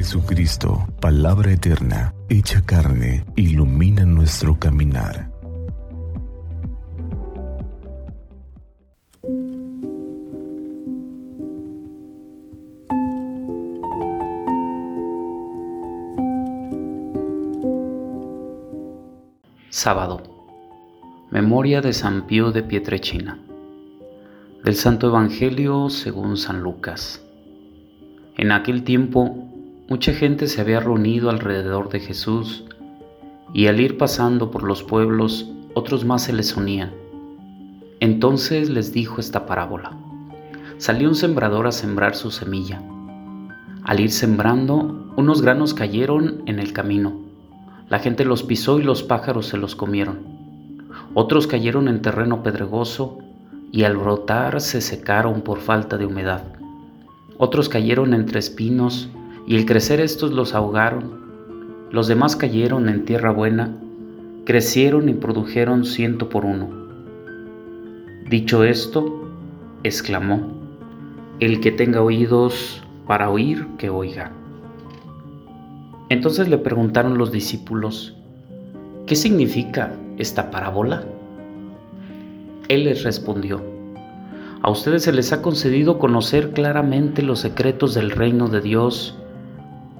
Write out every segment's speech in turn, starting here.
Jesucristo, palabra eterna, hecha carne, ilumina nuestro caminar. Sábado. Memoria de San Pío de Pietrechina. Del Santo Evangelio según San Lucas. En aquel tiempo, mucha gente se había reunido alrededor de Jesús, y al ir pasando por los pueblos, otros más se les unían. Entonces les dijo esta parábola. Salió un sembrador a sembrar su semilla. Al ir sembrando, unos granos cayeron en el camino. La gente los pisó y los pájaros se los comieron. Otros cayeron en terreno pedregoso y al brotar se secaron por falta de humedad. Otros cayeron entre espinos y al crecer estos los ahogaron. Los demás cayeron en tierra buena, crecieron y produjeron ciento por uno. Dicho esto, exclamó, El que tenga oídos para oír, que oiga. Entonces le preguntaron los discípulos, ¿qué significa esta parábola? Él les respondió, a ustedes se les ha concedido conocer claramente los secretos del reino de Dios,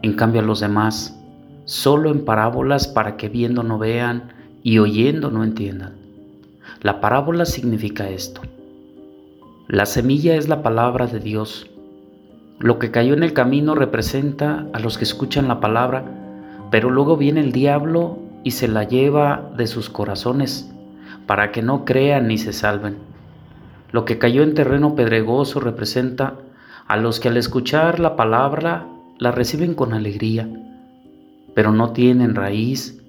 en cambio a los demás, solo en parábolas para que viendo no vean y oyendo no entiendan. La parábola significa esto. La semilla es la palabra de Dios. Lo que cayó en el camino representa a los que escuchan la palabra, pero luego viene el diablo y se la lleva de sus corazones para que no crean ni se salven. Lo que cayó en terreno pedregoso representa a los que al escuchar la palabra la reciben con alegría, pero no tienen raíz.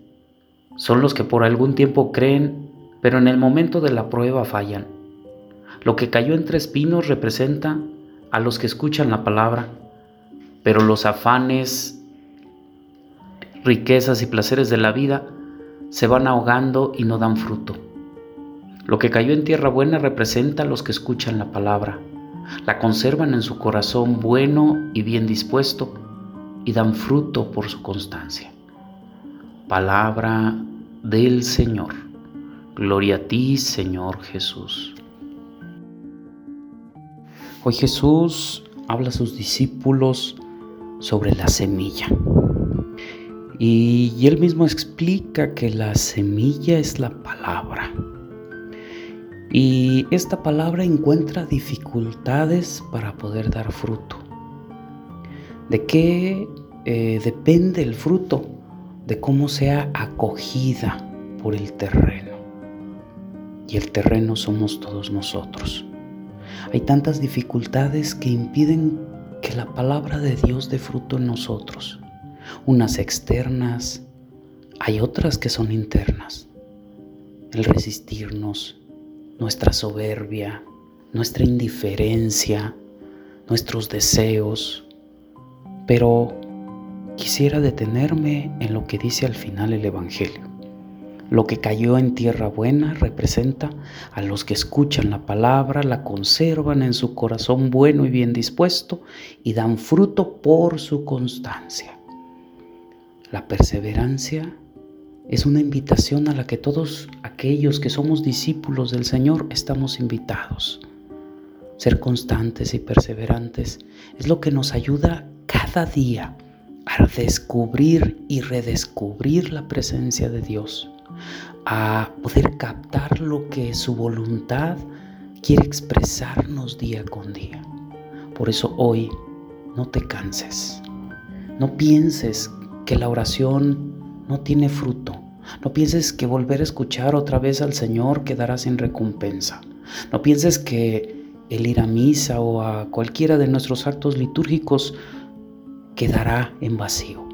Son los que por algún tiempo creen, pero en el momento de la prueba fallan. Lo que cayó entre espinos representa a los que escuchan la palabra, pero los afanes, riquezas y placeres de la vida se van ahogando y no dan fruto. Lo que cayó en tierra buena representa a los que escuchan la palabra, la conservan en su corazón bueno y bien dispuesto y dan fruto por su constancia. Palabra del Señor. Gloria a ti, Señor Jesús. Hoy Jesús habla a sus discípulos sobre la semilla. Y, él mismo explica que la semilla es la palabra. Y esta palabra encuentra dificultades para poder dar fruto. ¿De qué eh, depende el fruto? De cómo sea acogida por el terreno. Y el terreno somos todos nosotros. Hay tantas dificultades que impiden que la palabra de Dios dé fruto en nosotros. Unas externas, hay otras que son internas. El resistirnos, nuestra soberbia, nuestra indiferencia, nuestros deseos. Pero quisiera detenerme en lo que dice al final el Evangelio. Lo que cayó en tierra buena representa a los que escuchan la palabra, la conservan en su corazón bueno y bien dispuesto y dan fruto por su constancia. La perseverancia es una invitación a la que todos aquellos que somos discípulos del Señor estamos invitados. Ser constantes y perseverantes es lo que nos ayuda cada día a descubrir y redescubrir la presencia de Dios, a poder captar lo que su voluntad quiere expresarnos día con día. Por eso hoy no te canses, no pienses que la oración no tiene fruto. No pienses que volver a escuchar otra vez al Señor quedará sin recompensa. No pienses que el ir a misa o a cualquiera de nuestros actos litúrgicos quedará en vacío.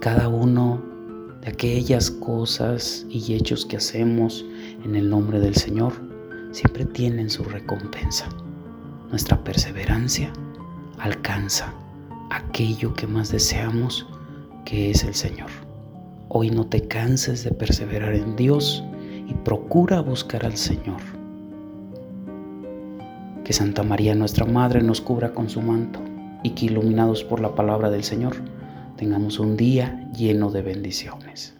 Cada uno de aquellas cosas y hechos que hacemos en el nombre del Señor siempre tienen su recompensa. Nuestra perseverancia alcanza aquello que más deseamos, que es el Señor. Hoy no te canses de perseverar en Dios y procura buscar al Señor. Que Santa María nuestra Madre nos cubra con su manto y que iluminados por la palabra del Señor tengamos un día lleno de bendiciones.